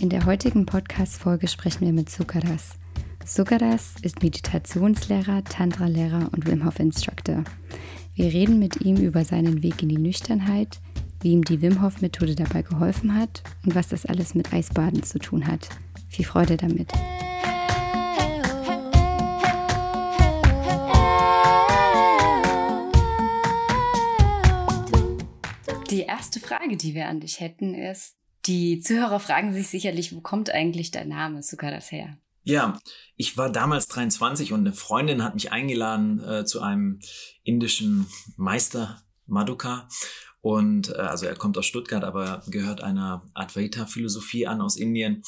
In der heutigen Podcast-Folge sprechen wir mit Sukaras. Sukaras ist Meditationslehrer, Tantra-Lehrer und Wim Hof Instructor. Wir reden mit ihm über seinen Weg in die Nüchternheit, wie ihm die Wim Hof Methode dabei geholfen hat und was das alles mit Eisbaden zu tun hat. Viel Freude damit. Die erste Frage, die wir an dich hätten, ist, die Zuhörer fragen sich sicherlich, wo kommt eigentlich dein Name Sukaras her? Ja, ich war damals 23 und eine Freundin hat mich eingeladen äh, zu einem indischen Meister Maduka. Und äh, also er kommt aus Stuttgart, aber gehört einer Advaita-Philosophie an aus Indien.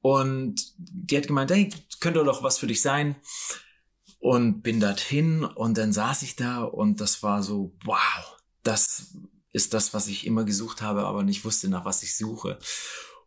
Und die hat gemeint, hey, könnte doch was für dich sein. Und bin dorthin und dann saß ich da und das war so, wow, das ist das, was ich immer gesucht habe, aber nicht wusste, nach was ich suche.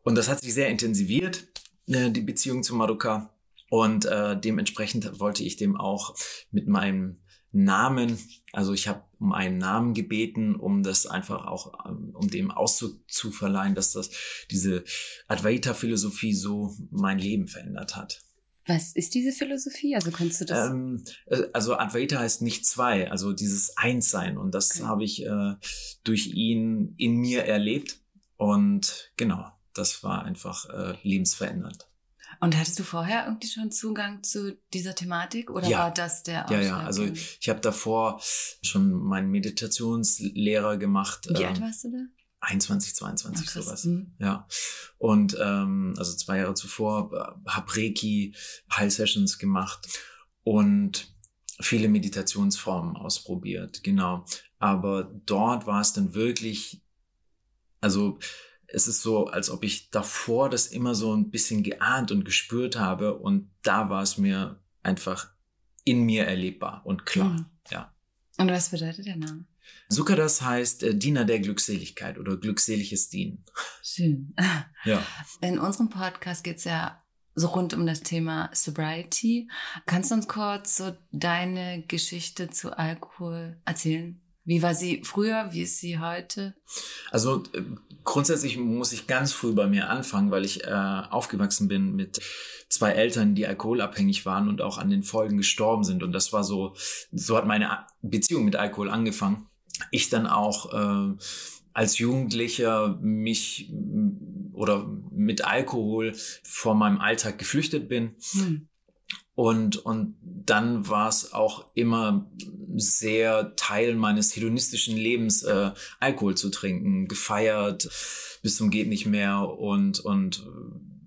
Und das hat sich sehr intensiviert, äh, die Beziehung zu Maruka. Und äh, dementsprechend wollte ich dem auch mit meinem Namen, also ich habe um einen Namen gebeten, um das einfach auch, ähm, um dem Ausdruck zu verleihen, dass das diese Advaita-Philosophie so mein Leben verändert hat. Was ist diese Philosophie? Also kannst du das? Ähm, äh, also Advaita heißt nicht zwei, also dieses Einssein. Und das Okay. habe ich äh, durch ihn in mir erlebt. Und genau, das war einfach äh, lebensverändernd. Und hattest du vorher irgendwie schon Zugang zu dieser Thematik oder Ja. war das der Ja, ja, also Ausschlag? ich habe davor schon meinen Meditationslehrer gemacht. Wie ähm, alt warst du da? 21, 22, Ah, krass. sowas. Mhm. Ja. Und ähm, also zwei Jahre zuvor äh, hab Reiki, Heil-Sessions gemacht und viele Meditationsformen ausprobiert, genau. Aber dort war es dann wirklich, also es ist so, als ob ich davor das immer so ein bisschen geahnt und gespürt habe und da war es mir einfach in mir erlebbar und klar. Mhm. Ja. Und was bedeutet der Name? Sukadas heißt äh, Diener der Glückseligkeit oder glückseliges Dienen. Schön. Ja. In unserem Podcast geht es ja so rund um das Thema Sobriety. Kannst du uns kurz so deine Geschichte zu Alkohol erzählen? Wie war sie früher? Wie ist sie heute? Also äh, grundsätzlich muss ich ganz früh bei mir anfangen, weil ich äh, aufgewachsen bin mit zwei Eltern, die alkoholabhängig waren und auch an den Folgen gestorben sind. Und das war so, so hat meine Beziehung mit Alkohol angefangen. Ich dann auch äh, als Jugendlicher mich oder mit Alkohol vor meinem Alltag geflüchtet bin. Hm. Und, und dann war es auch immer sehr Teil meines hedonistischen Lebens, äh, Alkohol zu trinken, gefeiert bis zum geht nicht mehr und, und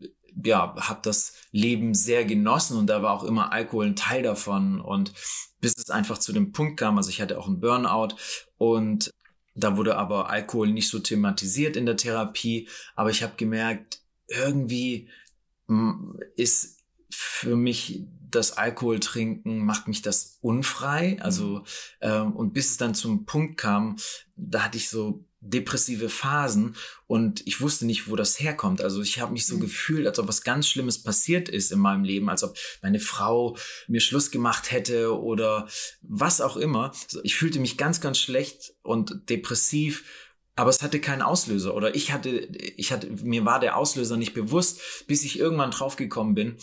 äh, ja, habe das Leben sehr genossen und da war auch immer Alkohol ein Teil davon. Und bis es einfach zu dem Punkt kam, also ich hatte auch einen Burnout und da wurde aber Alkohol nicht so thematisiert in der Therapie, aber ich habe gemerkt, irgendwie mm, ist für mich das Alkoholtrinken macht mich das unfrei. Also ähm, und bis es dann zum Punkt kam, da hatte ich so depressive Phasen und ich wusste nicht, wo das herkommt. Also ich habe mich so Mhm. gefühlt, als ob was ganz Schlimmes passiert ist in meinem Leben, als ob meine Frau mir Schluss gemacht hätte oder was auch immer. Ich fühlte mich ganz, ganz schlecht und depressiv. Aber es hatte keinen Auslöser oder ich hatte, ich hatte, mir war der Auslöser nicht bewusst, bis ich irgendwann draufgekommen bin,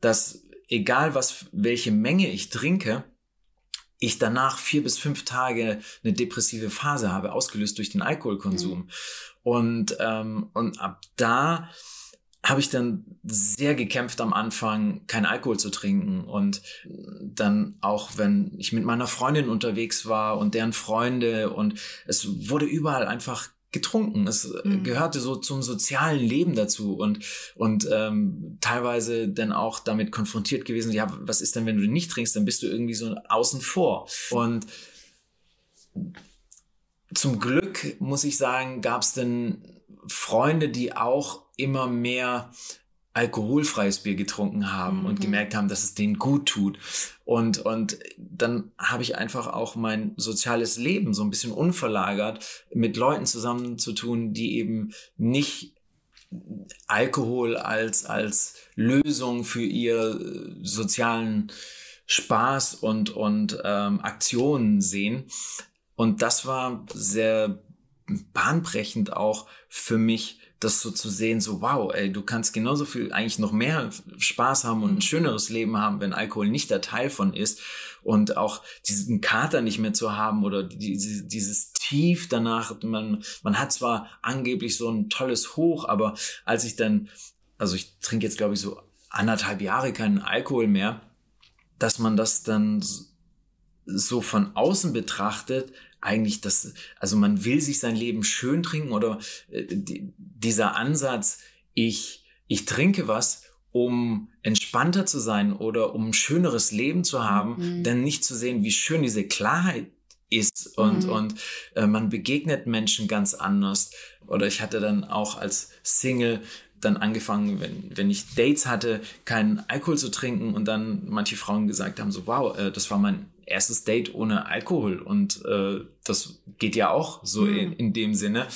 dass egal was, welche Menge ich trinke, ich danach vier bis fünf Tage eine depressive Phase habe, ausgelöst durch den Alkoholkonsum. Und, ähm, und ab da habe ich dann sehr gekämpft am Anfang, kein Alkohol zu trinken. Und dann auch, wenn ich mit meiner Freundin unterwegs war und deren Freunde und es wurde überall einfach getrunken. Es Mhm. gehörte so zum sozialen Leben dazu und, und ähm, teilweise dann auch damit konfrontiert gewesen, ja, was ist denn, wenn du nicht trinkst, dann bist du irgendwie so außen vor. Und zum Glück, muss ich sagen, gab es dann Freunde, die auch immer mehr alkoholfreies Bier getrunken haben Mhm. und gemerkt haben, dass es denen gut tut. Und, und dann habe ich einfach auch mein soziales Leben so ein bisschen unverlagert, mit Leuten zusammen zu tun, die eben nicht Alkohol als, als Lösung für ihr äh, sozialen Spaß und, und ähm, Aktionen sehen. Und das war sehr bahnbrechend auch für mich, das so zu sehen, so wow, ey, du kannst genauso viel, eigentlich noch mehr Spaß haben und ein schöneres Leben haben, wenn Alkohol nicht der Teil von ist. Und auch diesen Kater nicht mehr zu haben oder diese, dieses Tief danach, man, man hat zwar angeblich so ein tolles Hoch, aber als ich dann, also ich trinke jetzt glaube ich so anderthalb Jahre keinen Alkohol mehr, dass man das dann so von außen betrachtet, eigentlich das, also man will sich sein Leben schön trinken oder äh, die, dieser Ansatz, ich, ich trinke was, um entspannter zu sein oder um ein schöneres Leben zu haben, Mhm. denn nicht zu sehen, wie schön diese Klarheit ist und, Mhm. und äh, man begegnet Menschen ganz anders. Oder ich hatte dann auch als Single dann angefangen, wenn, wenn ich Dates hatte, keinen Alkohol zu trinken und dann manche Frauen gesagt haben, so wow, äh, das war mein erstes Date ohne Alkohol und äh, das geht ja auch so Mhm. in, in dem Sinne.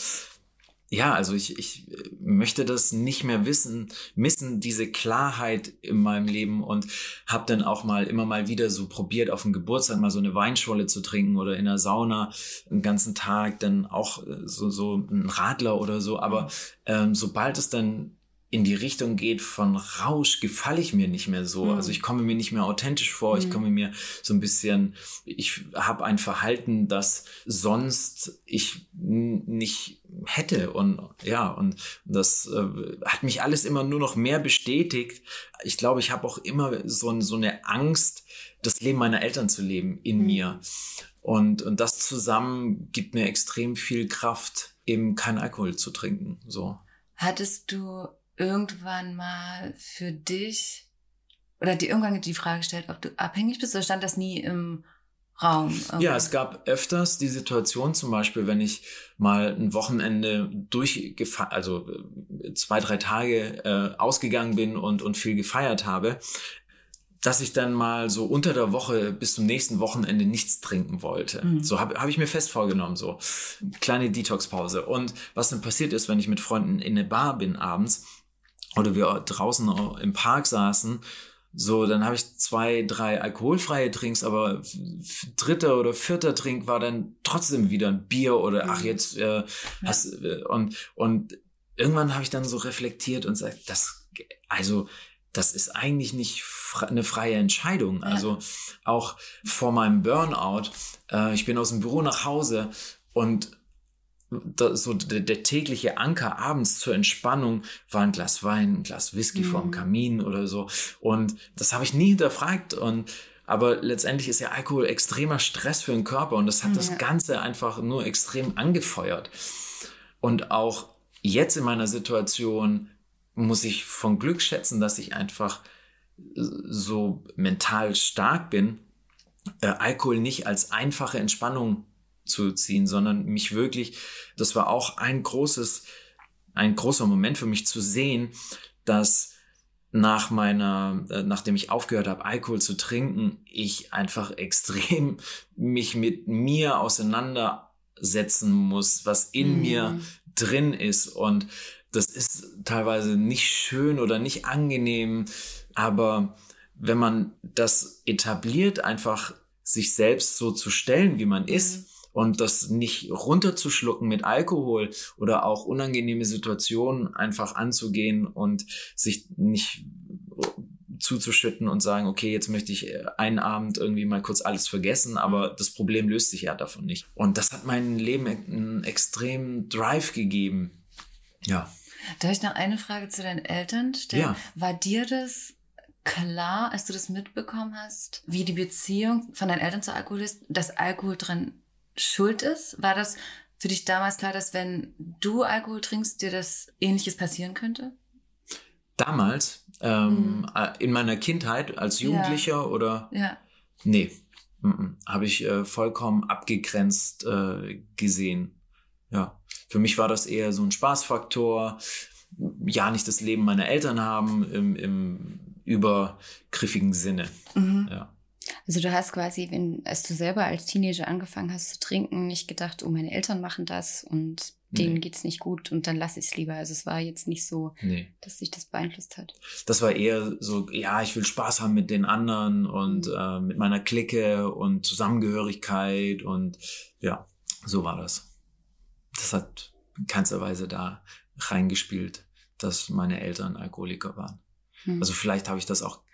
Ja, also ich, ich äh, möchte das nicht mehr wissen, missen, diese Klarheit in meinem Leben und habe dann auch mal immer mal wieder so probiert, auf dem Geburtstag mal so eine Weinschorle zu trinken oder in der Sauna einen ganzen Tag dann auch äh, so, so ein Radler oder so. Aber ähm, sobald es dann in die Richtung geht von Rausch, gefalle ich mir nicht mehr so. Mhm. Also ich komme mir nicht mehr authentisch vor. Ich Mhm. komme mir so ein bisschen, ich habe ein Verhalten, das sonst ich nicht hätte. Und ja, und das äh, hat mich alles immer nur noch mehr bestätigt. Ich glaube, ich habe auch immer so, so eine Angst, das Leben meiner Eltern zu leben in Mhm. mir. Und, und das zusammen gibt mir extrem viel Kraft, eben keinen Alkohol zu trinken. So. Hattest du irgendwann mal für dich oder dir irgendwann die Frage gestellt, ob du abhängig bist oder stand das nie im Raum? Ja, es gab öfters die Situation, zum Beispiel, wenn ich mal ein Wochenende durchgefeiert, also äh, zwei, drei Tage äh, ausgegangen bin und, und viel gefeiert habe, dass ich dann mal so unter der Woche bis zum nächsten Wochenende nichts trinken wollte. Mhm. So habe hab ich mir fest vorgenommen, so kleine Detox-Pause. Und was dann passiert ist, wenn ich mit Freunden in eine Bar bin abends oder wir draußen im Park saßen, so, dann habe ich zwei, drei alkoholfreie Drinks, aber dritter oder vierter Trink war dann trotzdem wieder ein Bier oder ach Mhm. jetzt äh, hast äh, und und irgendwann habe ich dann so reflektiert und gesagt, das also das ist eigentlich nicht eine freie Entscheidung. Also auch vor meinem Burnout, äh, ich bin aus dem Büro nach Hause und so der, der tägliche Anker abends zur Entspannung war ein Glas Wein, ein Glas Whisky Mhm. vorm Kamin oder so. Und das habe ich nie hinterfragt. Und aber letztendlich ist ja Alkohol extremer Stress für den Körper und das hat Ja. das Ganze einfach nur extrem angefeuert. Und auch jetzt in meiner Situation muss ich von Glück schätzen, dass ich einfach so mental stark bin, äh, Alkohol nicht als einfache Entspannung zu ziehen, sondern mich wirklich, das war auch ein großes, ein großer Moment für mich zu sehen, dass nach meiner, äh, nachdem ich aufgehört habe, Alkohol zu trinken, ich einfach extrem mich mit mir auseinandersetzen muss, was in Mhm. mir drin ist. Und das ist teilweise nicht schön oder nicht angenehm, aber wenn man das etabliert, einfach sich selbst so zu stellen, wie man ist, und das nicht runterzuschlucken mit Alkohol oder auch unangenehme Situationen einfach anzugehen und sich nicht zuzuschütten und sagen, okay, jetzt möchte ich einen Abend irgendwie mal kurz alles vergessen, aber das Problem löst sich ja davon nicht. Und das hat meinem Leben einen extremen Drive gegeben. Ja. Darf ich noch eine Frage zu deinen Eltern stellen? Ja. War dir das klar, als du das mitbekommen hast, wie die Beziehung von deinen Eltern zu Alkohol ist, dass Alkohol dran schuld ist? War das für dich damals klar, dass wenn du Alkohol trinkst, dir das Ähnliches passieren könnte? Damals, ähm, äh, in meiner Kindheit als Ja. Jugendlicher oder Ja. Nee, mhm. habe ich äh, vollkommen abgegrenzt äh, gesehen. Ja, für mich war das eher so ein Spaßfaktor. ja nicht das Leben meiner Eltern haben im, im übergriffigen Sinne. Ja. Also du hast quasi, wenn, als du selber als Teenager angefangen hast zu trinken, nicht gedacht, oh, meine Eltern machen das und denen Nee. geht's nicht gut und dann lasse ich es lieber. Also es war jetzt nicht so, Nee. dass sich das beeinflusst hat. Das war eher so, ja, ich will Spaß haben mit den anderen und äh, mit meiner Clique und Zusammengehörigkeit und ja, so war das. Das hat in keinster Weise da reingespielt, dass meine Eltern Alkoholiker waren. Hm. Also vielleicht habe ich das auch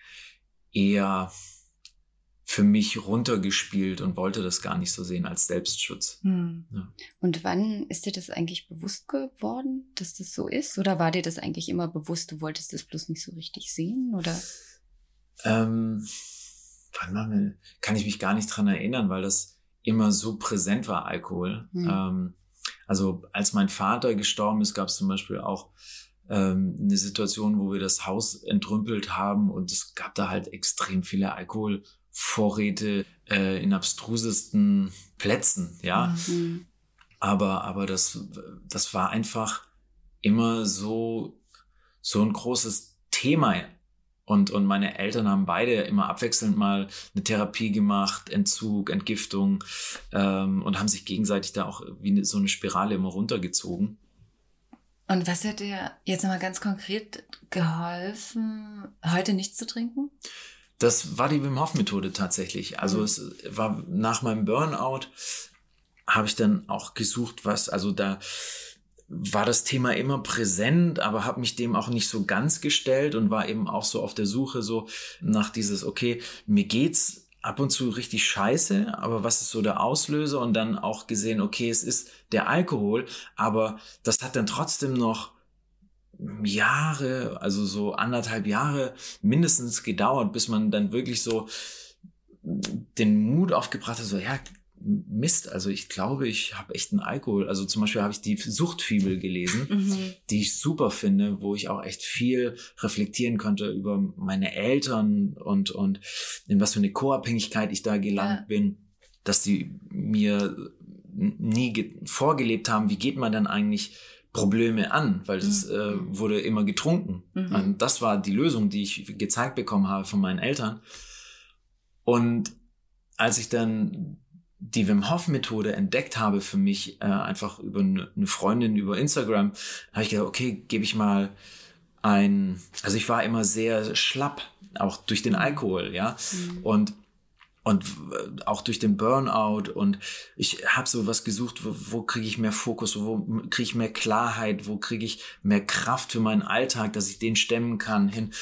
eher für mich runtergespielt und wollte das gar nicht so sehen als Selbstschutz. Hm. Ja. Und wann ist dir das eigentlich bewusst geworden, dass das so ist? Oder war dir das eigentlich immer bewusst, du wolltest das bloß nicht so richtig sehen? Oder? Ähm, wann kann ich mich gar nicht dran erinnern, weil das immer so präsent war, Alkohol. Mhm. Ähm, also als mein Vater gestorben ist, gab es zum Beispiel auch ähm, eine Situation, wo wir das Haus entrümpelt haben und es gab da halt extrem viele Alkoholvorräte äh, in abstrusesten Plätzen, ja. Hm. Aber, aber das, das war einfach immer so, so ein großes Thema. Und, und meine Eltern haben beide immer abwechselnd mal eine Therapie gemacht, Entzug, Entgiftung, ähm, und haben sich gegenseitig da auch wie eine, so eine Spirale immer runtergezogen. Und was hat dir jetzt nochmal ganz konkret geholfen, heute nichts zu trinken? Das war die Wim Hof Methode tatsächlich. Also Mhm. es war nach meinem Burnout habe ich dann auch gesucht, was also da war das Thema immer präsent, aber habe mich dem auch nicht so ganz gestellt und war eben auch so auf der Suche so nach dieses okay, mir geht's ab und zu richtig scheiße, aber was ist so der Auslöser und dann auch gesehen, okay, es ist der Alkohol, aber das hat dann trotzdem noch Jahre, also so anderthalb Jahre mindestens gedauert, bis man dann wirklich so den Mut aufgebracht hat, so ja, Mist, also ich glaube, ich habe echt einen Alkohol. Also zum Beispiel habe ich die Suchtfibel gelesen, Mhm. die ich super finde, wo ich auch echt viel reflektieren konnte über meine Eltern und, und in was für eine Co-Abhängigkeit ich da gelangt Ja. bin, dass die mir nie ge- vorgelebt haben, wie geht man dann eigentlich Probleme an, weil das äh, wurde immer getrunken. Mhm. Und das war die Lösung, die ich gezeigt bekommen habe von meinen Eltern. Und als ich dann die Wim Hof Methode entdeckt habe für mich, äh, einfach über eine eine Freundin über Instagram, habe ich gedacht, okay, gebe ich mal ein, also ich war immer sehr schlapp, auch durch den Alkohol, ja, und und auch durch den Burnout. Und ich habe so was gesucht, wo, wo kriege ich mehr Fokus, wo kriege ich mehr Klarheit, wo kriege ich mehr Kraft für meinen Alltag, dass ich den stemmen kann hin.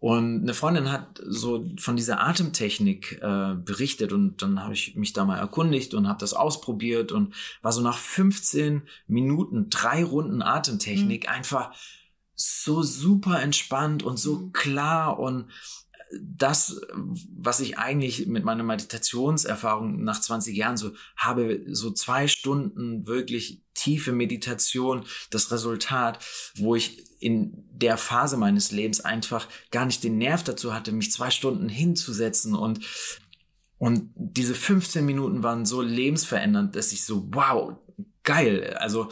Und eine Freundin hat so von dieser Atemtechnik äh, berichtet. Und dann habe ich mich da mal erkundigt und habe das ausprobiert und war so nach 15 Minuten drei Runden Atemtechnik einfach so super entspannt und so klar. Und das, was ich eigentlich mit meiner Meditationserfahrung nach 20 Jahren so habe, so zwei Stunden wirklich tiefe Meditation, das Resultat, wo ich in der Phase meines Lebens einfach gar nicht den Nerv dazu hatte, mich zwei Stunden hinzusetzen und und diese 15 Minuten waren so lebensverändernd, dass ich so, wow, geil. Also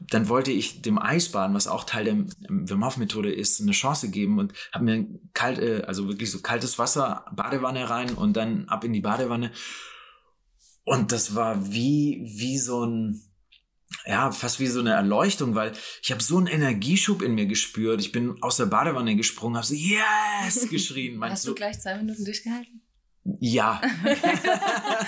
dann wollte ich dem Eisbaden, was auch Teil der Wim Hof Methode ist, eine Chance geben und habe mir kalt, äh, also wirklich so kaltes Wasser, Badewanne rein und dann ab in die Badewanne. Und das war wie wie so ein ja, fast wie so eine Erleuchtung, weil ich habe so einen Energieschub in mir gespürt. Ich bin aus der Badewanne gesprungen, habe so yes geschrien. Meinst Hast du gleich zwei Minuten durchgehalten? ja.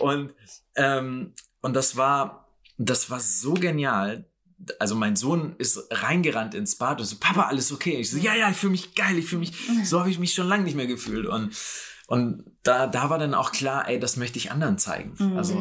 und, ähm, und das war, das war so genial. Also mein Sohn ist reingerannt ins Bad und so, Papa, alles okay? Ich so, ja, ja, ich fühle mich geil, ich fühle mich, so habe ich mich schon lange nicht mehr gefühlt. Und, und da, da war dann auch klar, ey, das möchte ich anderen zeigen. Also,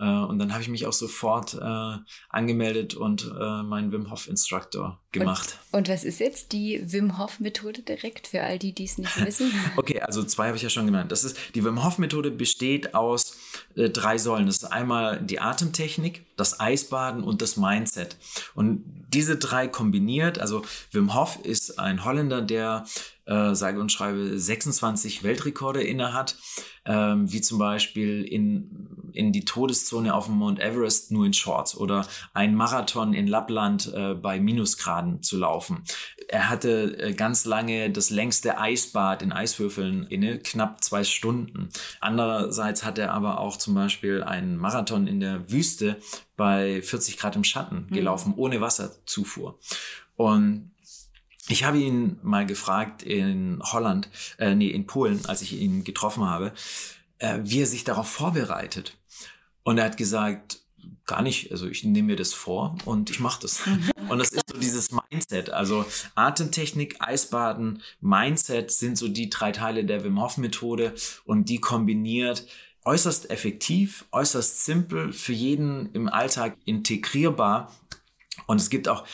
äh, und dann habe ich mich auch sofort äh, angemeldet und äh, meinen Wim Hof Instructor gemacht. Und was ist jetzt die Wim Hof Methode direkt für all die, die es nicht wissen? Okay, also zwei habe ich ja schon genannt. Das ist die Wim Hof Methode besteht aus äh, drei Säulen. Das ist einmal die Atemtechnik, das Eisbaden und das Mindset. Und diese drei kombiniert, also Wim Hof ist ein Holländer, der äh, sage und schreibe 26 Weltrekorde inne hat, ähm, wie zum Beispiel in in die Todeszone auf dem Mount Everest nur in Shorts oder ein Marathon in Lappland äh, bei Minusgraden zu laufen. Er hatte äh, ganz lange das längste Eisbad in Eiswürfeln inne, knapp zwei Stunden. Andererseits hat er aber auch zum Beispiel einen Marathon in der Wüste bei 40 Grad im Schatten gelaufen, ohne Wasserzufuhr. Und ich habe ihn mal gefragt in Holland, äh, nee, in Polen, als ich ihn getroffen habe, äh, wie er sich darauf vorbereitet. Und er hat gesagt, gar nicht, also ich nehme mir das vor und ich mache das. Und das ist so dieses Mindset, also Atemtechnik, Eisbaden, Mindset sind so die drei Teile der Wim Hof Methode und die kombiniert äußerst effektiv, äußerst simpel, für jeden im Alltag integrierbar. Und es gibt auch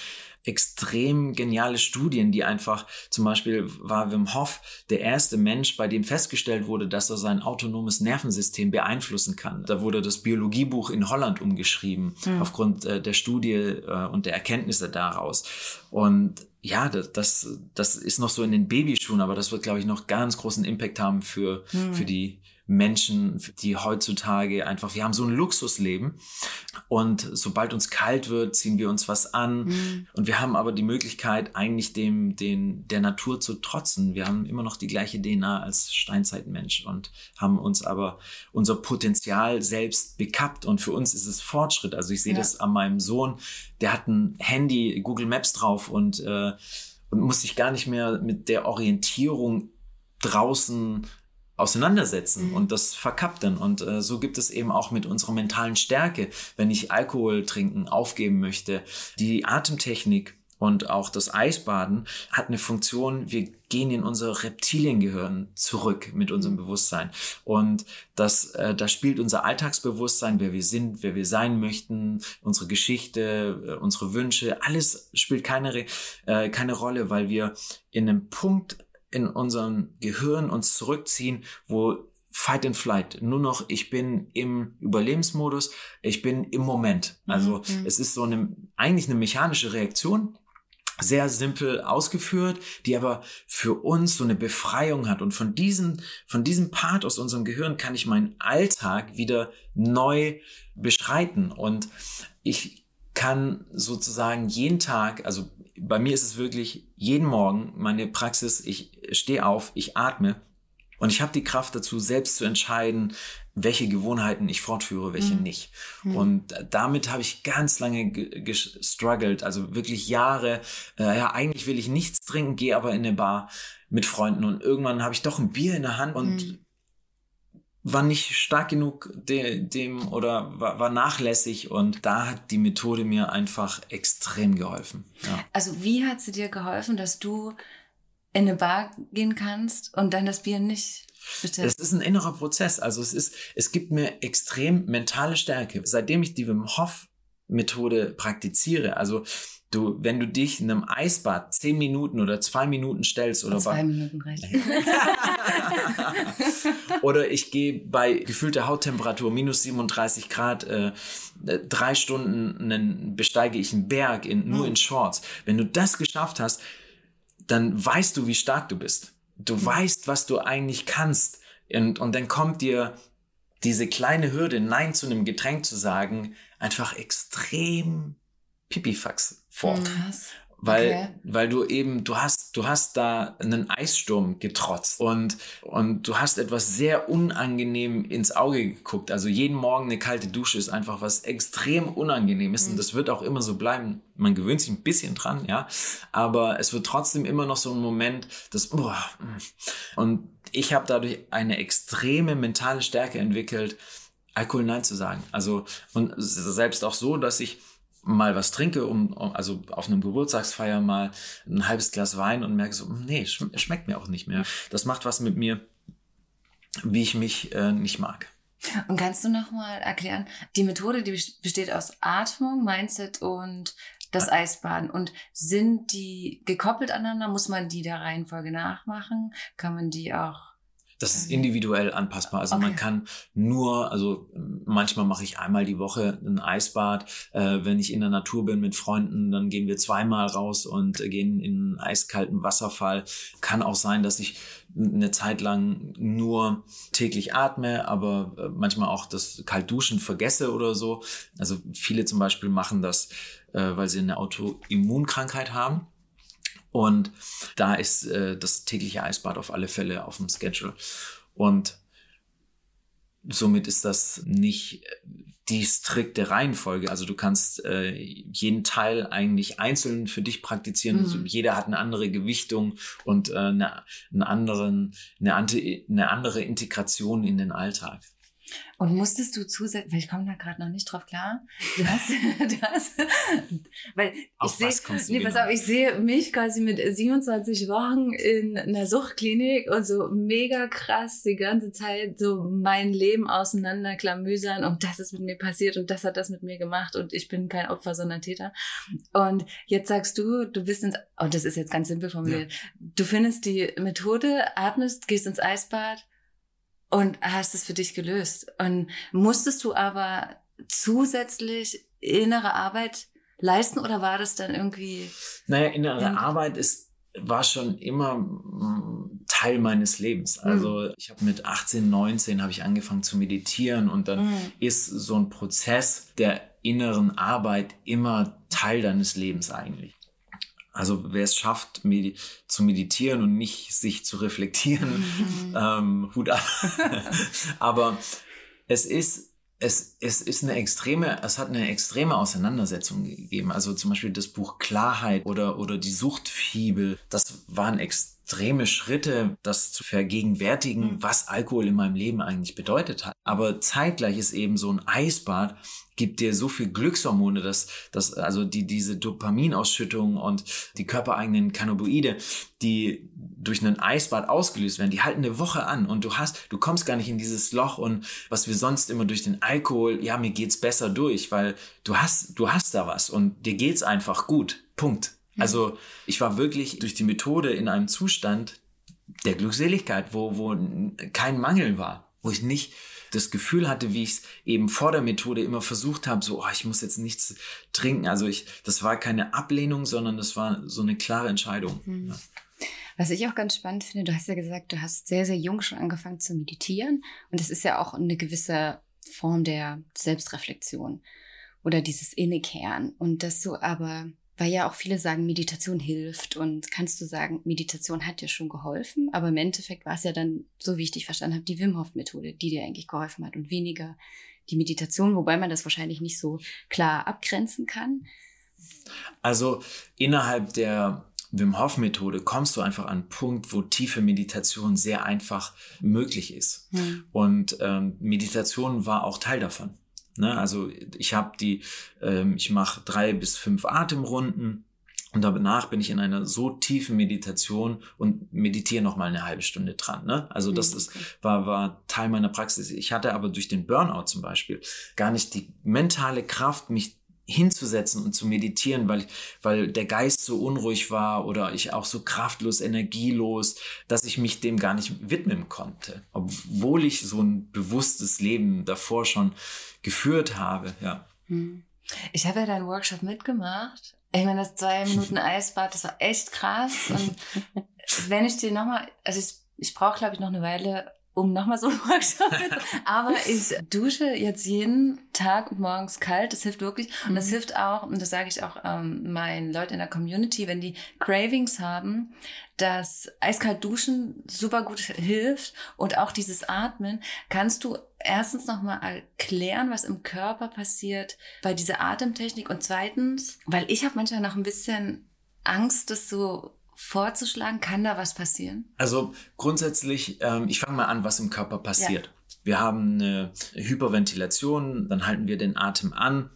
extrem geniale Studien, die einfach, zum Beispiel war Wim Hof der erste Mensch, bei dem festgestellt wurde, dass er sein autonomes Nervensystem beeinflussen kann. Da wurde das Biologiebuch in Holland umgeschrieben, mhm. aufgrund äh, der Studie äh, und der Erkenntnisse daraus. Und ja, das, das, das ist noch so in den Babyschuhen, aber das wird, glaube ich, noch ganz großen Impact haben für, mhm. für die Menschen, die heutzutage einfach, wir haben so ein Luxusleben und sobald uns kalt wird, ziehen wir uns was an mhm. und wir haben aber die Möglichkeit, eigentlich dem, den, der Natur zu trotzen. Wir haben immer noch die gleiche DNA als Steinzeitmensch und haben uns aber unser Potenzial selbst bekappt und für uns ist es Fortschritt. Also ich sehe ja. das an meinem Sohn, der hat ein Handy, Google Maps drauf und, äh, und muss sich gar nicht mehr mit der Orientierung draußen auseinandersetzen mhm. und das verkappt dann. Und äh, so gibt es eben auch mit unserer mentalen Stärke, wenn ich Alkohol trinken aufgeben möchte. Die Atemtechnik und auch das Eisbaden hat eine Funktion, wir gehen in unser Reptiliengehirn zurück mit unserem mhm. Bewusstsein. Und das, äh, da spielt unser Alltagsbewusstsein, wer wir sind, wer wir sein möchten, unsere Geschichte, äh, unsere Wünsche, alles spielt keine, äh, keine Rolle, weil wir in einem Punkt in unserem Gehirn uns zurückziehen, wo Fight and Flight, nur noch ich bin im Überlebensmodus, ich bin im Moment. Also mhm. es ist so eine eigentlich eine mechanische Reaktion, sehr simpel ausgeführt, die aber für uns so eine Befreiung hat. Und von diesem, von diesem Part aus unserem Gehirn kann ich meinen Alltag wieder neu beschreiten. Und ich kann sozusagen jeden Tag, also bei mir ist es wirklich jeden Morgen meine Praxis, ich stehe auf, ich atme und ich habe die Kraft dazu, selbst zu entscheiden, welche Gewohnheiten ich fortführe, welche mhm. nicht. Mhm. Und damit habe ich ganz lange gestruggelt, also wirklich Jahre. Äh, ja, eigentlich will ich nichts trinken, gehe aber in eine Bar mit Freunden und irgendwann habe ich doch ein Bier in der Hand und mhm war nicht stark genug de, dem oder war, war, nachlässig und da hat die Methode mir einfach extrem geholfen. Ja. Also wie hat sie dir geholfen, dass du in eine Bar gehen kannst und dann das Bier nicht bestellst? Das ist ein innerer Prozess. Also es ist, es gibt mir extrem mentale Stärke. Seitdem ich die Wim Hof Methode praktiziere, also Du, wenn du dich in einem Eisbad zehn Minuten oder zwei Minuten stellst oder zwei Minuten reicht. oder ich gehe bei gefühlter Hauttemperatur minus 37 Grad äh, drei Stunden einen, besteige ich einen Berg in, nur mhm. in Shorts. Wenn du das geschafft hast, dann weißt du, wie stark du bist. Du mhm. weißt, was du eigentlich kannst. Und, und dann kommt dir diese kleine Hürde, Nein zu einem Getränk zu sagen, einfach extrem Pipifax vor. Hm. Krass. Weil, okay. weil du eben, du hast, du hast da einen Eissturm getrotzt und, und du hast etwas sehr unangenehm ins Auge geguckt. Also jeden Morgen eine kalte Dusche ist einfach was extrem Unangenehmes mhm. und das wird auch immer so bleiben. Man gewöhnt sich ein bisschen dran, ja, aber es wird trotzdem immer noch so ein Moment, das, boah, und ich habe dadurch eine extreme mentale Stärke entwickelt, Alkohol Nein zu sagen. Also, und selbst auch so, dass ich, mal was trinke, um, also auf einem Geburtstagsfeier mal ein halbes Glas Wein und merke so, hm, nee, schmeckt mir auch nicht mehr. Das macht was mit mir, wie ich mich äh, nicht mag. Und kannst du nochmal erklären, die Methode, die besteht aus Atmung, Mindset und das Eisbaden. Und sind die gekoppelt aneinander? Muss man die der Reihenfolge nachmachen? Kann man die auch Das ist individuell anpassbar. Also man Okay. kann nur, also manchmal mache ich einmal die Woche ein Eisbad. Äh, wenn ich in der Natur bin mit Freunden, dann gehen wir zweimal raus und gehen in einen eiskalten Wasserfall. Kann auch sein, dass ich eine Zeit lang nur täglich atme, aber äh, manchmal auch das Kaltduschen vergesse oder so. Also viele zum Beispiel machen das, äh, weil sie eine Autoimmunkrankheit haben. Und da ist äh, das tägliche Eisbad auf alle Fälle auf dem Schedule. Und somit ist das nicht äh, die strikte Reihenfolge. Also du kannst äh, jeden Teil eigentlich einzeln für dich praktizieren. Mhm. Also jeder hat eine andere Gewichtung und äh, eine, einen anderen, eine, eine andere Integration in den Alltag. Und musstest du zusätzlich, weil ich komme da gerade noch nicht drauf klar, du hast, du hast weil ich sehe, nee, pass genau? auf, ich sehe mich quasi mit 27 Wochen in einer Suchtklinik und so mega krass die ganze Zeit so mein Leben auseinanderklamüsern und das ist mit mir passiert und das hat das mit mir gemacht und ich bin kein Opfer, sondern Täter. Und jetzt sagst du, du bist ins, und das ist jetzt ganz simpel formuliert, du findest die Methode, atmest, gehst ins Eisbad, und hast es für dich gelöst. Und musstest du aber zusätzlich innere Arbeit leisten oder war das dann irgendwie? Naja, innere Ja. Arbeit ist, war schon immer mm, Teil meines Lebens. Also ich habe mit 18, 19 habe ich angefangen zu meditieren und dann Mhm. ist so ein Prozess der inneren Arbeit immer Teil deines Lebens eigentlich. Also wer es schafft, medi zu meditieren und nicht sich zu reflektieren, ähm, Hut ab. Aber es ist, es, es ist eine extreme, es hat eine extreme Auseinandersetzung gegeben. Also zum Beispiel das Buch Klarheit oder, oder die Suchtfibel, das waren extreme Schritte, das zu vergegenwärtigen, was Alkohol in meinem Leben eigentlich bedeutet hat. Aber zeitgleich ist eben so ein Eisbad, gibt dir so viel Glückshormone, dass, dass also die, diese Dopaminausschüttung und die körpereigenen Cannabinoide, die durch einen Eisbad ausgelöst werden, die halten eine Woche an und du hast, du kommst gar nicht in dieses Loch und was wir sonst immer durch den Alkohol, ja, mir geht's besser durch, weil du hast, du hast da was und dir geht's einfach gut. Punkt. Also ich war wirklich durch die Methode in einem Zustand der Glückseligkeit, wo, wo kein Mangel war, wo ich nicht das Gefühl hatte, wie ich es eben vor der Methode immer versucht habe, so, oh, ich muss jetzt nichts trinken. Also ich, das war keine Ablehnung, sondern das war so eine klare Entscheidung. Ja. Was ich auch ganz spannend finde, du hast ja gesagt, du hast sehr, sehr jung schon angefangen zu meditieren. Und das ist ja auch eine gewisse Form der Selbstreflexion oder dieses Innekehren. Und dass du aber, weil ja auch viele sagen, Meditation hilft. Und kannst du sagen, Meditation hat dir schon geholfen, aber im Endeffekt war es ja dann, so wie ich dich verstanden habe, die Wim Hof Methode, die dir eigentlich geholfen hat und weniger die Meditation, wobei man das wahrscheinlich nicht so klar abgrenzen kann. Also innerhalb der Wim Hof Methode kommst du einfach an einen Punkt, wo tiefe Meditation sehr einfach möglich ist. Hm. Und ähm, Meditation war auch Teil davon. Ne? Also ich habe die, ähm, ich mache drei bis fünf Atemrunden und danach bin ich in einer so tiefen Meditation und meditiere noch mal eine halbe Stunde dran. Ne? Also das Hm, ist, war, war Teil meiner Praxis. Ich hatte aber durch den Burnout zum Beispiel gar nicht die mentale Kraft, mich hinzusetzen und zu meditieren, weil, weil der Geist so unruhig war oder ich auch so kraftlos, energielos, dass ich mich dem gar nicht widmen konnte. Obwohl ich so ein bewusstes Leben davor schon geführt habe, ja. Hm. Ich habe ja deinen Workshop mitgemacht. Ich meine, das zwei Minuten Eisbad, das war echt krass. Und wenn ich dir nochmal, also ich, ich brauche, glaube ich, noch eine Weile, um nochmal so einen Workshop mit, aber ich dusche jetzt jeden Tag morgens kalt, das hilft wirklich. Und das Mhm. hilft auch, und das sage ich auch ähm, meinen Leuten in der Community, wenn die Cravings haben, dass eiskalt duschen super gut hilft und auch dieses Atmen, kannst du erstens nochmal erklären, was im Körper passiert bei dieser Atemtechnik und zweitens, weil ich habe manchmal noch ein bisschen Angst, das so vorzuschlagen, kann da was passieren? Also grundsätzlich, ähm, ich fange mal an, was im Körper passiert. Wir haben eine Hyperventilation, dann halten wir den Atem an,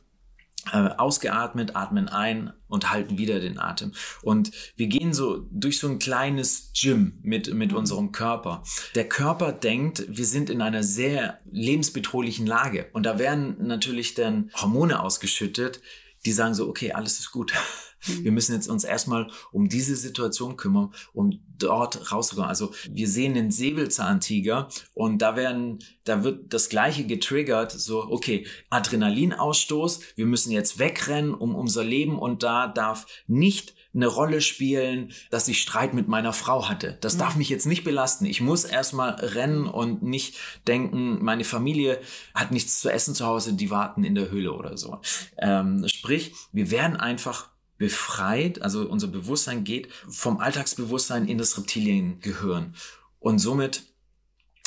äh, ausgeatmet, atmen ein und halten wieder den Atem. Und wir gehen so durch so ein kleines Gym mit, mit unserem Körper. Der Körper denkt, wir sind in einer sehr lebensbedrohlichen Lage. Und da werden natürlich dann Hormone ausgeschüttet, die sagen so, okay, alles ist gut. Wir müssen jetzt uns erstmal um diese Situation kümmern, um dort rauszukommen. Also wir sehen den Säbelzahntiger und da werden, da wird das Gleiche getriggert, so, okay, Adrenalinausstoß, wir müssen jetzt wegrennen um unser Leben und da darf nicht eine Rolle spielen, dass ich Streit mit meiner Frau hatte. Das darf mich jetzt nicht belasten. Ich muss erstmal rennen und nicht denken, meine Familie hat nichts zu essen zu Hause, die warten in der Höhle oder so. Ähm, sprich, wir werden einfach befreit, also unser Bewusstsein geht vom Alltagsbewusstsein in das Reptiliengehirn. Und somit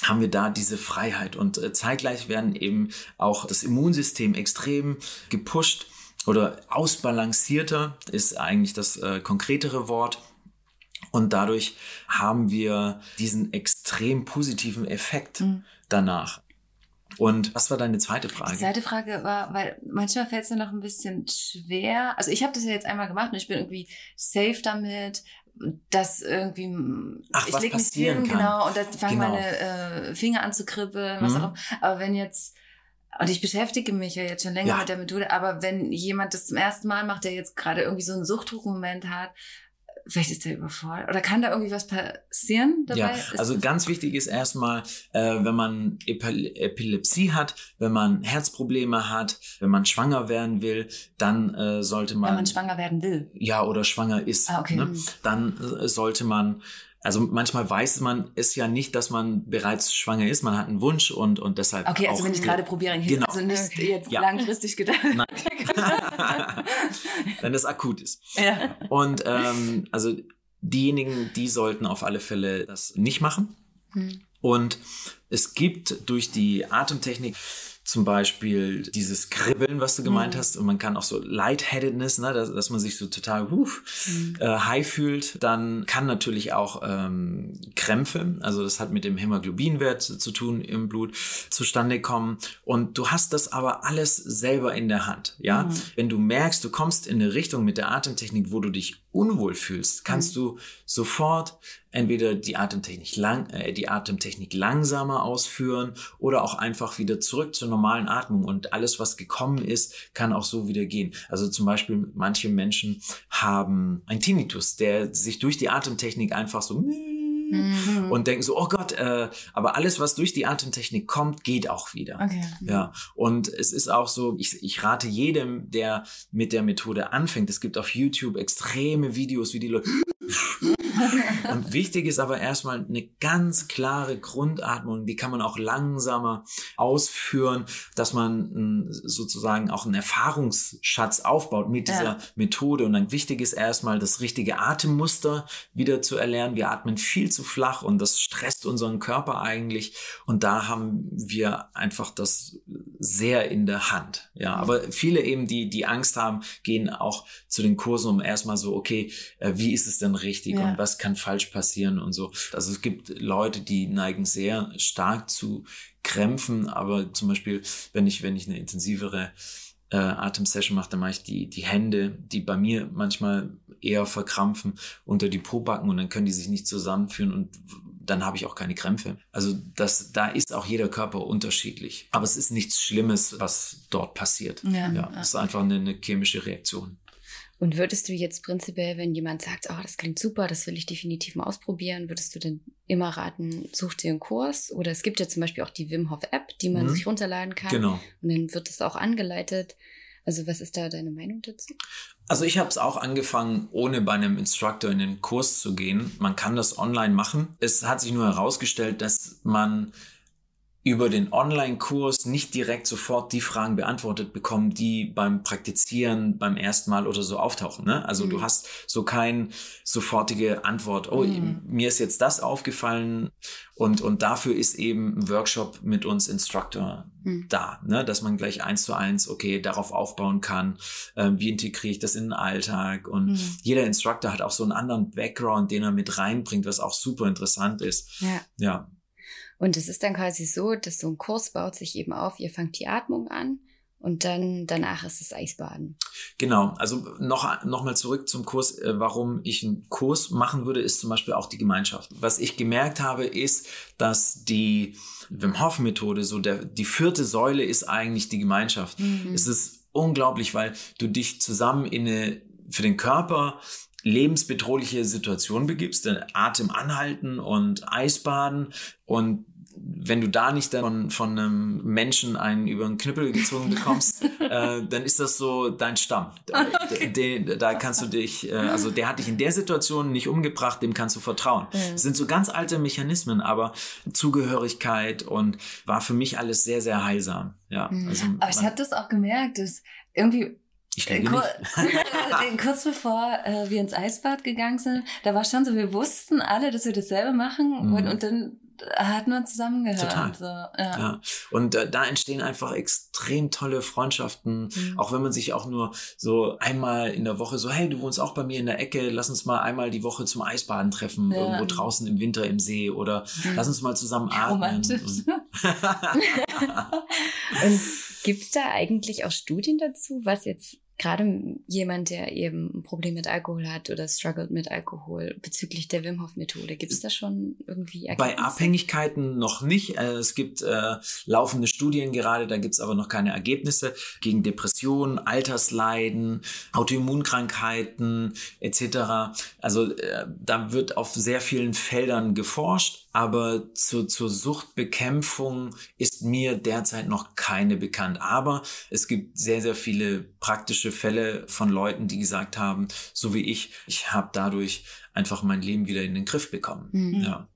haben wir da diese Freiheit. Und äh, zeitgleich werden eben auch das Immunsystem extrem gepusht oder ausbalancierter ist eigentlich das äh, konkretere Wort. Und dadurch haben wir diesen extrem positiven Effekt danach. Und was war deine zweite Die Frage? zweite Frage war, weil manchmal fällt es mir noch ein bisschen schwer. Also ich habe das ja jetzt einmal gemacht und ich bin irgendwie safe damit, dass irgendwie Ach, ich was leg mich hin, genau, und dann fangen Genau. meine äh, Finger an zu kribbeln, was Mhm. auch immer. Aber wenn jetzt und ich beschäftige mich ja jetzt schon länger Ja. mit der Methode, aber wenn jemand das zum ersten Mal macht, der jetzt gerade irgendwie so einen Suchtdruckmoment hat, vielleicht ist der überfordert. Oder kann da irgendwie was passieren dabei? Ja, also ganz wichtig ist erstmal, äh, wenn man Epil Epilepsie hat, wenn man Herzprobleme hat, wenn man schwanger werden will, dann äh, sollte man, wenn man schwanger werden will. ja oder schwanger ist, Ah, okay. ne? Mhm. dann äh, sollte man also manchmal weiß man es ja nicht, dass man bereits schwanger ist. Man hat einen Wunsch und, und deshalb. Okay, also auch, wenn ich gerade probiere, Genau. also nicht jetzt Ja. langfristig gedacht. Nein. wenn das akut ist. ja. Und ähm, also diejenigen, die sollten auf alle Fälle das nicht machen. Hm. Und es gibt durch die Atemtechnik zum Beispiel dieses Kribbeln, was du gemeint Mhm. hast, und man kann auch so Lightheadedness, ne, dass, dass man sich so total huf, Mhm. äh, high fühlt. Dann kann natürlich auch ähm, Krämpfe, also das hat mit dem Hämoglobinwert zu, zu tun im Blut, zustande kommen. Und du hast das aber alles selber in der Hand. Ja, Mhm. wenn du merkst, du kommst in eine Richtung mit der Atemtechnik, wo du dich unwohl fühlst, kannst du sofort entweder die Atemtechnik lang, äh, die Atemtechnik langsamer ausführen oder auch einfach wieder zurück zur normalen Atmung und alles, was gekommen ist, kann auch so wieder gehen. Also zum Beispiel manche Menschen haben ein Tinnitus, der sich durch die Atemtechnik einfach so Mhm. und denken so, oh Gott, äh, aber alles, was durch die Atemtechnik kommt, geht auch wieder. Okay. Ja, und es ist auch so, ich, ich rate jedem, der mit der Methode anfängt. Es gibt auf YouTube extreme Videos, wie die Leute. und wichtig ist aber erstmal eine ganz klare Grundatmung, die kann man auch langsamer ausführen, dass man mm, sozusagen auch einen Erfahrungsschatz aufbaut mit dieser Ja. Methode. Und dann wichtig ist erstmal das richtige Atemmuster wieder zu erlernen. Wir atmen viel zu flach und das stresst unseren Körper eigentlich. Und da haben wir einfach das sehr in der Hand. Ja, aber viele eben, die, die Angst haben, gehen auch zu den Kursen, um erstmal so, okay, äh, wie ist es denn richtig Ja. und was kann falsch passieren und so. Also es gibt Leute, die neigen sehr stark zu Krämpfen, aber zum Beispiel, wenn ich, wenn ich eine intensivere äh, Atemsession mache, dann mache ich die, die Hände, die bei mir manchmal eher verkrampfen, unter die Pobacken und dann können die sich nicht zusammenführen und dann habe ich auch keine Krämpfe. Also das, da ist auch jeder Körper unterschiedlich. Aber es ist nichts Schlimmes, was dort passiert. Ja. ja es ist einfach eine, eine chemische Reaktion. Und würdest du jetzt prinzipiell, wenn jemand sagt, oh, das klingt super, das will ich definitiv mal ausprobieren, würdest du denn immer raten, such dir einen Kurs? Oder es gibt ja zum Beispiel auch die Wim Hof App, die man Mhm. sich runterladen kann. Genau. Und dann wird es auch angeleitet. Also was ist da deine Meinung dazu? Also ich habe es auch angefangen, ohne bei einem Instructor in den Kurs zu gehen. Man kann das online machen. Es hat sich nur herausgestellt, dass man über den Online-Kurs nicht direkt sofort die Fragen beantwortet bekommt, die beim Praktizieren beim ersten Mal oder so auftauchen. Ne? Also Mhm. du hast so keine sofortige Antwort. Oh, Mhm. mir ist jetzt das aufgefallen und, und dafür ist eben ein Workshop mit uns Instructor Mhm. da, ne? dass man gleich eins zu eins, okay, darauf aufbauen kann. Ähm, wie integriere ich das in den Alltag? Und Mhm. jeder Instructor hat auch so einen anderen Background, den er mit reinbringt, was auch super interessant ist. Ja. Ja, Und es ist dann quasi so, dass so ein Kurs baut sich eben auf, ihr fangt die Atmung an und dann danach ist es Eisbaden. genau. Also noch, noch mal zurück zum Kurs. Äh, warum ich einen Kurs machen würde, ist zum Beispiel auch die Gemeinschaft. Was ich gemerkt habe, ist, dass die Wim Hof Methode, so der, die vierte Säule ist eigentlich die Gemeinschaft. Mhm. Es ist unglaublich, weil du dich zusammen in eine für den Körper lebensbedrohliche Situation begibst, Atem anhalten und Eisbaden und wenn du da nicht dann von, von einem Menschen einen über den Knüppel gezogen bekommst, äh, dann ist das so dein Stamm. Da, de, da kannst du dich, äh, also der hat dich in der Situation nicht umgebracht, dem kannst du vertrauen. Das sind so ganz alte Mechanismen, aber Zugehörigkeit und war für mich alles sehr, sehr heilsam. Ja, also Aber ich habe das auch gemerkt, dass irgendwie ich denke Kur nicht. kurz bevor äh, wir ins Eisbad gegangen sind, da war schon so, wir wussten alle, dass wir dasselbe machen Mhm. und, und dann hatten wir zusammengehört. Total. So, ja. Ja. Und äh, da entstehen einfach extrem tolle Freundschaften, Mhm. auch wenn man sich auch nur so einmal in der Woche so, hey, du wohnst auch bei mir in der Ecke, lass uns mal einmal die Woche zum Eisbaden treffen, Ja. irgendwo draußen im Winter im See oder Mhm. lass uns mal zusammen atmen. Romantisch. Und, Und gibt es da eigentlich auch Studien dazu, was jetzt gerade jemand, der eben ein Problem mit Alkohol hat oder struggelt mit Alkohol bezüglich der Wim Hof Methode, gibt es da schon irgendwie Bei Erkenntnisse? Abhängigkeiten noch nicht. Äh, Es gibt äh, laufende Studien gerade, da gibt's aber noch keine Ergebnisse gegen Depressionen, Altersleiden, Autoimmunkrankheiten etc. Also äh, da wird auf sehr vielen Feldern geforscht, aber zu, zur Suchtbekämpfung ist mir derzeit noch keine bekannt. Aber es gibt sehr, sehr viele praktische Fälle von Leuten, die gesagt haben, so wie ich, ich habe dadurch einfach mein Leben wieder in den Griff bekommen. Mhm. Ja.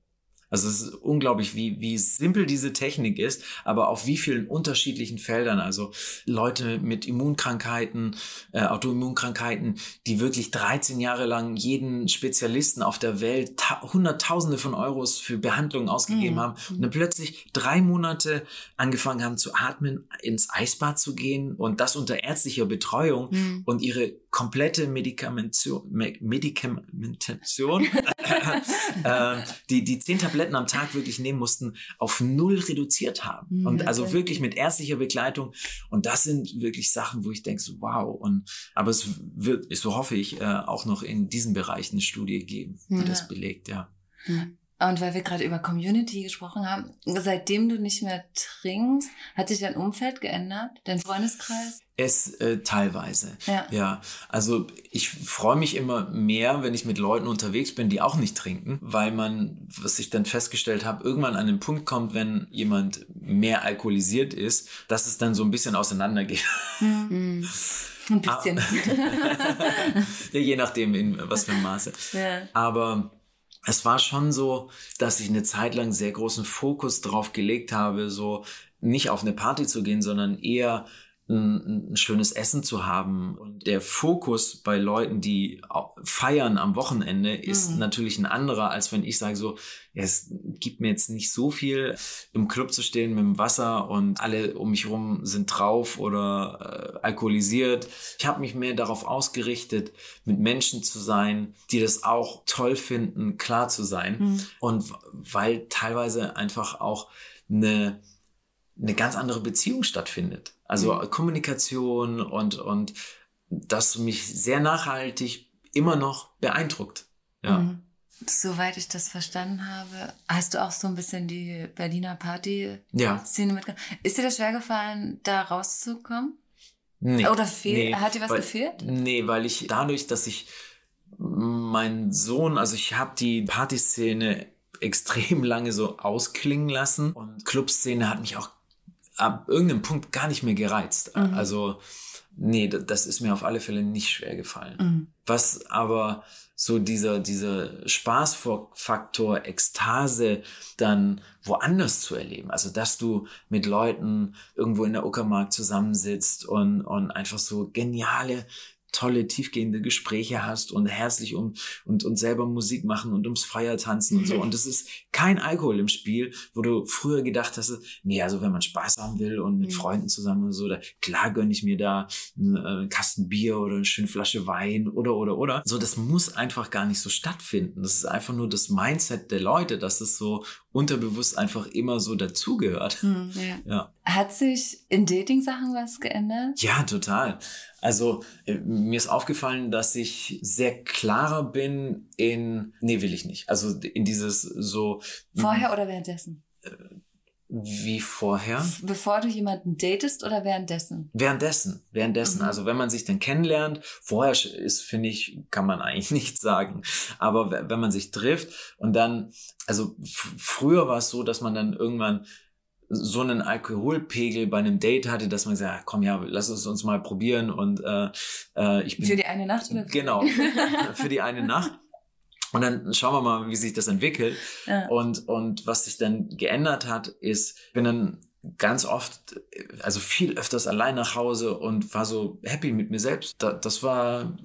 Also es ist unglaublich, wie, wie simpel diese Technik ist, aber auf wie vielen unterschiedlichen Feldern. Also Leute mit Immunkrankheiten, äh, Autoimmunkrankheiten, die wirklich 13 Jahre lang jeden Spezialisten auf der Welt ta Hunderttausende von Euros für Behandlungen ausgegeben Mhm. haben und dann plötzlich drei Monate angefangen haben zu atmen, ins Eisbad zu gehen und das unter ärztlicher Betreuung Mhm. und ihre komplette Medikamentation, Me- Medikamentation äh, die, die zehn Tabletten am Tag wirklich nehmen mussten, auf null reduziert haben. Mhm, und also wirklich mit ärztlicher Begleitung. Und das sind wirklich Sachen, wo ich denke, so, wow. Und, aber es wird, so hoffe ich, äh, auch noch in diesem Bereich eine Studie geben, die Ja. das belegt, ja. Und weil wir gerade über Community gesprochen haben, seitdem du nicht mehr trinkst, hat sich dein Umfeld geändert? Dein Freundeskreis? Es äh, teilweise. Ja. Ja, also ich freue mich immer mehr, wenn ich mit Leuten unterwegs bin, die auch nicht trinken, weil man, was ich dann festgestellt habe, irgendwann an den Punkt kommt, wenn jemand mehr alkoholisiert ist, dass es dann so ein bisschen auseinandergeht. Mhm. Ein bisschen. ja, je nachdem, in was für einem Maße. ja. Aber es war schon so, dass ich eine Zeit lang sehr großen Fokus drauf gelegt habe, so nicht auf eine Party zu gehen, sondern eher ein, ein schönes Essen zu haben. Und der Fokus bei Leuten, die feiern am Wochenende, ist Mhm. natürlich ein anderer, als wenn ich sage so, es gibt mir jetzt nicht so viel, im Club zu stehen mit dem Wasser und alle um mich rum sind drauf oder äh, alkoholisiert. Ich habe mich mehr darauf ausgerichtet, mit Menschen zu sein, die das auch toll finden, klar zu sein. Mhm. Und weil teilweise einfach auch eine, eine ganz andere Beziehung stattfindet. Also Kommunikation und, und das mich sehr nachhaltig immer noch beeindruckt. Ja. Mhm. Soweit ich das verstanden habe, hast du auch so ein bisschen die Berliner Party-Szene Ja. mitgenommen. Ist dir das schwer gefallen, da rauszukommen? Nee. Oder fehl, Nee, hat dir was weil, gefehlt? Nee, weil ich dadurch, dass ich mein Sohn, also ich habe die Partyszene extrem lange so ausklingen lassen und Clubszene hat mich auch ab irgendeinem Punkt gar nicht mehr gereizt. Mhm. Also nee, das ist mir auf alle Fälle nicht schwer gefallen. Mhm. Was aber so dieser, dieser Spaßfaktor, Ekstase dann woanders zu erleben. Also, dass du mit Leuten irgendwo in der Uckermark zusammensitzt und, und einfach so geniale, tolle, tiefgehende Gespräche hast und herzlich um, und, und selber Musik machen und ums Feier tanzen und so. Und es ist kein Alkohol im Spiel, wo du früher gedacht hast, nee, also wenn man Spaß haben will und mit Mhm. Freunden zusammen und so, da, klar gönne ich mir da einen, äh, einen Kasten Bier oder eine schöne Flasche Wein oder, oder, oder. So, das muss einfach gar nicht so stattfinden. Das ist einfach nur das Mindset der Leute, dass es so unterbewusst einfach immer so dazugehört. Mhm. Ja. Ja. Hat sich in Dating-Sachen was geändert? Ja, total. Also äh, mir ist aufgefallen, dass ich sehr klarer bin in, nee, will ich nicht. Also in dieses so. Vorher oder währenddessen? Wie vorher? Bevor du jemanden datest oder währenddessen? Währenddessen, währenddessen. Mhm. Also wenn man sich dann kennenlernt, vorher ist, finde ich, kann man eigentlich nichts sagen. Aber wenn man sich trifft und dann, also früher war es so, dass man dann irgendwann so einen Alkoholpegel bei einem Date hatte, dass man sagt, komm ja, lass uns uns mal probieren und äh, äh, ich bin Für die eine Nacht oder? genau für die eine Nacht. Und dann schauen wir mal, wie sich das entwickelt. Ja. Und, und was sich dann geändert hat, ist, ich bin dann ganz oft, also viel öfters allein nach Hause und war so happy mit mir selbst. Da, das war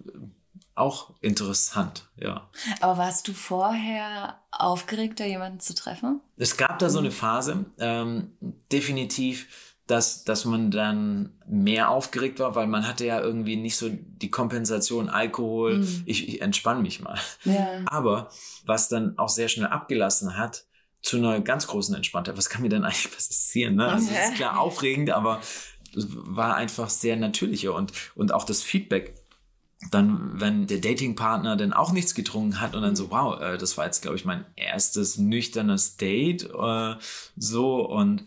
auch interessant, ja. Aber warst du vorher aufgeregter, jemanden zu treffen? Es gab da so eine Phase, ähm, definitiv, dass, dass man dann mehr aufgeregt war, weil man hatte ja irgendwie nicht so die Kompensation Alkohol, Mhm. ich, ich entspanne mich mal. Ja. Aber was dann auch sehr schnell abgelassen hat, zu einer ganz großen Entspanntheit. Was kann mir denn eigentlich passieren? Ne? Also, es ist klar aufregend, aber es war einfach sehr natürlicher und, und auch das Feedback. Dann, wenn der Datingpartner dann auch nichts getrunken hat und dann so, wow, äh, das war jetzt, glaube ich, mein erstes nüchternes Date, äh, so und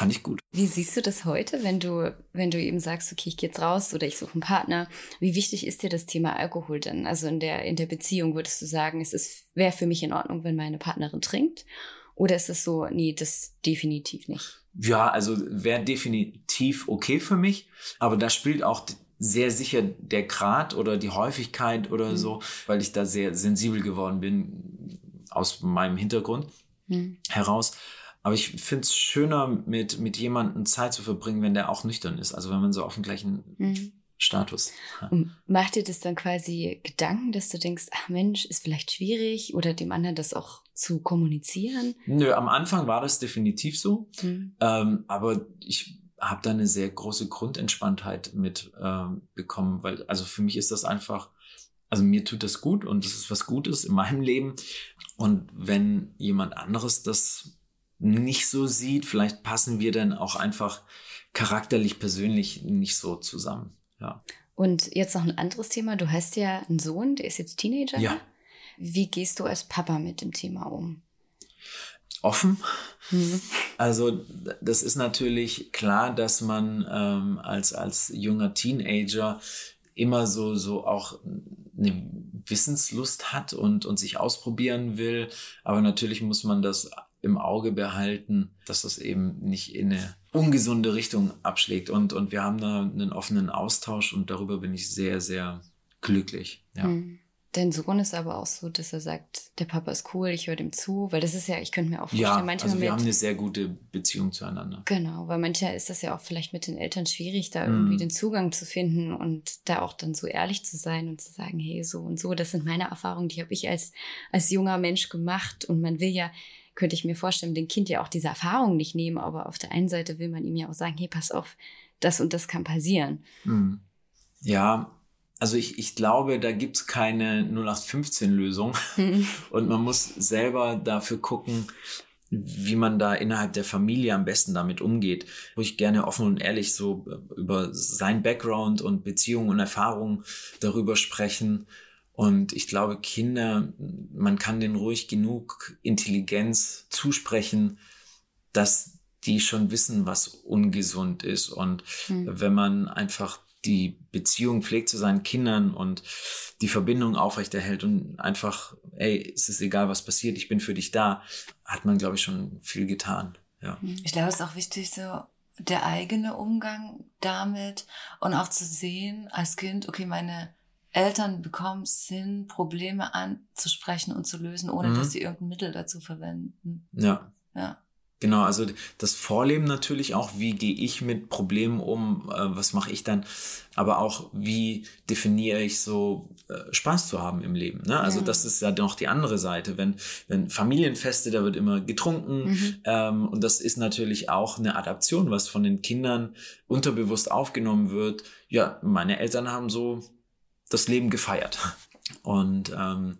fand ich gut. Wie siehst du das heute, wenn du, wenn du eben sagst, okay, ich gehe jetzt raus oder ich suche einen Partner? Wie wichtig ist dir das Thema Alkohol denn? Also in der, in der Beziehung würdest du sagen, es ist, wäre für mich in Ordnung, wenn meine Partnerin trinkt? Oder ist es so, nee, das definitiv nicht? Ja, also wäre definitiv okay für mich, aber da spielt auch sehr sicher der Grad oder die Häufigkeit oder Mhm. so, weil ich da sehr sensibel geworden bin aus meinem Hintergrund Hm. heraus. Aber ich finde es schöner, mit, mit jemandem Zeit zu verbringen, wenn der auch nüchtern ist. Also wenn man so auf dem gleichen Hm. Status. Und macht dir das dann quasi Gedanken, dass du denkst, ach Mensch, ist vielleicht schwierig oder dem anderen das auch zu kommunizieren? Nö, am Anfang war das definitiv so. Hm. Ähm, aber ich habe da eine sehr große Grundentspanntheit mit ähm, bekommen, weil also für mich ist das einfach, also mir tut das gut und das ist was Gutes in meinem Leben. Und wenn jemand anderes das nicht so sieht, vielleicht passen wir dann auch einfach charakterlich, persönlich nicht so zusammen. Ja. Und jetzt noch ein anderes Thema. Du hast ja einen Sohn, der ist jetzt Teenager. Ja. Wie gehst du als Papa mit dem Thema um? Offen. Hm. Also das ist natürlich klar, dass man ähm, als, als junger Teenager immer so, so auch eine Wissenslust hat und, und sich ausprobieren will. Aber natürlich muss man das im Auge behalten, dass das eben nicht in eine ungesunde Richtung abschlägt. Und, und wir haben da einen offenen Austausch und darüber bin ich sehr, sehr glücklich. Ja. Hm. Dein Sohn ist aber auch so, dass er sagt, der Papa ist cool, ich höre dem zu, weil das ist ja, ich könnte mir auch vorstellen, Ja, manchmal also wir haben mit, eine sehr gute Beziehung zueinander. genau, weil manchmal ist das ja auch vielleicht mit den Eltern schwierig, da Mhm. irgendwie den Zugang zu finden und da auch dann so ehrlich zu sein und zu sagen, hey, so und so, das sind meine Erfahrungen, die habe ich als, als junger Mensch gemacht und man will ja, könnte ich mir vorstellen, dem Kind ja auch diese Erfahrung nicht nehmen, aber auf der einen Seite will man ihm ja auch sagen, hey, pass auf, das und das kann passieren. Mhm. Ja, also ich, ich glaube, da gibt's keine 0815-Lösung Hm. und man muss selber dafür gucken, wie man da innerhalb der Familie am besten damit umgeht. Wo ich gerne offen und ehrlich so über sein Background und Beziehungen und Erfahrungen darüber sprechen. Und ich glaube, Kinder, man kann denen ruhig genug Intelligenz zusprechen, dass die schon wissen, was ungesund ist. Und Hm. wenn man einfach die Beziehung pflegt zu seinen Kindern und die Verbindung aufrechterhält und einfach, ey, es ist egal, was passiert, ich bin für dich da, hat man, glaube ich, schon viel getan. Ja. Ich glaube, es ist auch wichtig, so der eigene Umgang damit und auch zu sehen als Kind, okay, meine Eltern bekommen es hin, Probleme anzusprechen und zu lösen, ohne Mhm. dass sie irgendein Mittel dazu verwenden. Ja. Ja. Genau, also das Vorleben natürlich auch, wie gehe ich mit Problemen um, äh, was mache ich dann, aber auch wie definiere ich so äh, Spaß zu haben im Leben. Ne? Also Ja. das ist ja noch die andere Seite. Wenn, wenn Familienfeste, da wird immer getrunken Mhm. ähm, und das ist natürlich auch eine Adaption, was von den Kindern unterbewusst aufgenommen wird. Ja, meine Eltern haben so das Leben gefeiert. Und ähm,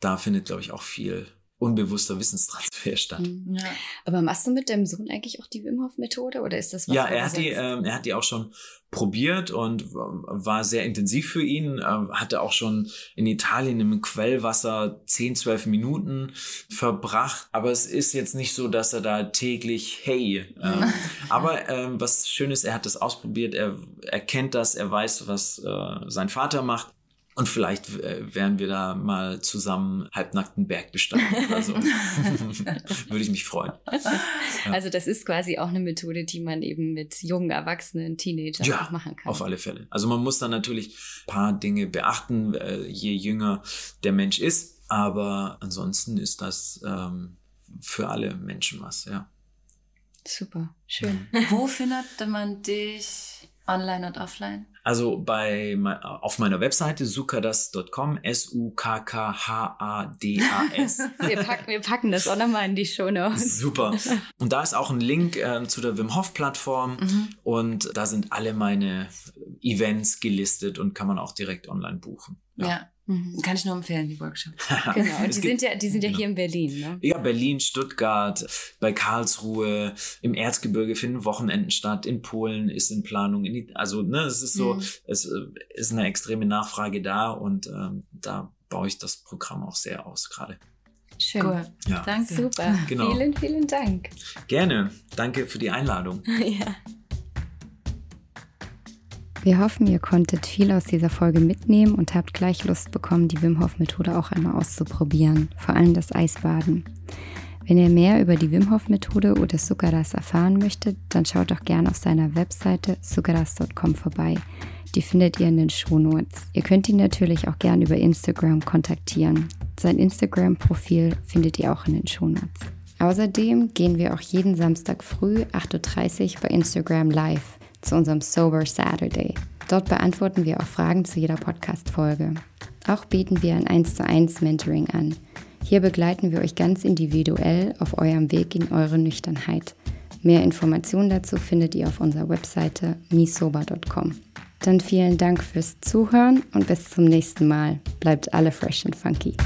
da findet, glaube ich, auch viel unbewusster Wissenstransfer statt. Mhm. Ja. Aber machst du mit deinem Sohn eigentlich auch die Wim Hof Methode oder ist das was Ja, er hat, die, ähm, er hat die auch schon probiert und war sehr intensiv für ihn. Ähm, hatte auch schon in Italien im Quellwasser 10, 12 Minuten verbracht. Aber es ist jetzt nicht so, dass er da täglich, hey. Ähm, aber ähm, was schön ist, er hat das ausprobiert. Er, er kennt das, er weiß, was äh, sein Vater macht. Und vielleicht äh, werden wir da mal zusammen halbnackten Berg besteigen oder so. Würde ich mich freuen. Also das ist quasi auch eine Methode, die man eben mit jungen Erwachsenen, Teenagern Ja, auch machen kann. Auf alle Fälle. Also man muss dann natürlich ein paar Dinge beachten, äh, je jünger der Mensch ist. Aber ansonsten ist das ähm, für alle Menschen was, ja. Super, schön. Wo findet man dich online und offline? Also bei auf meiner Webseite sukadas.com, S-U-K-K-H-A-D-A-S. Wir packen, wir packen das auch nochmal in die Show Notes. Super. Und da ist auch ein Link äh, zu der Wim Hof Plattform Mhm. und da sind alle meine Events gelistet und kann man auch direkt online buchen. Ja. Mhm. Kann ich nur empfehlen, die Workshops. Genau, und die gibt- sind ja, die sind ja genau. hier in Berlin, ne? Ja, Berlin, Stuttgart, bei Karlsruhe, im Erzgebirge finden Wochenenden statt, in Polen ist in Planung, in, It- also ne, es ist so, Mhm. es äh, ist eine extreme Nachfrage da und ähm, da baue ich das Programm auch sehr aus gerade. Schön. Cool. Ja, Danke. Super. Genau. Vielen, vielen Dank. gerne. Danke für die Einladung. ja. Wir hoffen, ihr konntet viel aus dieser Folge mitnehmen und habt gleich Lust bekommen, die Wim Hof Methode auch einmal auszuprobieren, vor allem das Eisbaden. Wenn ihr mehr über die Wim Hof Methode oder Sukaras erfahren möchtet, dann schaut doch gerne auf seiner Webseite sukaras.com vorbei. Die findet ihr in den Shownotes. Ihr könnt ihn natürlich auch gerne über Instagram kontaktieren. Sein Instagram-Profil findet ihr auch in den Shownotes. Außerdem gehen wir auch jeden Samstag früh 8.30 Uhr bei Instagram live zu unserem Sober Saturday. Dort beantworten wir auch Fragen zu jeder Podcast-Folge. Auch bieten wir ein 1 zu 1 Mentoring an. Hier begleiten wir euch ganz individuell auf eurem Weg in eure Nüchternheit. Mehr Informationen dazu findet ihr auf unserer Webseite misober.com. Dann vielen Dank fürs Zuhören und bis zum nächsten Mal. Bleibt alle fresh and funky.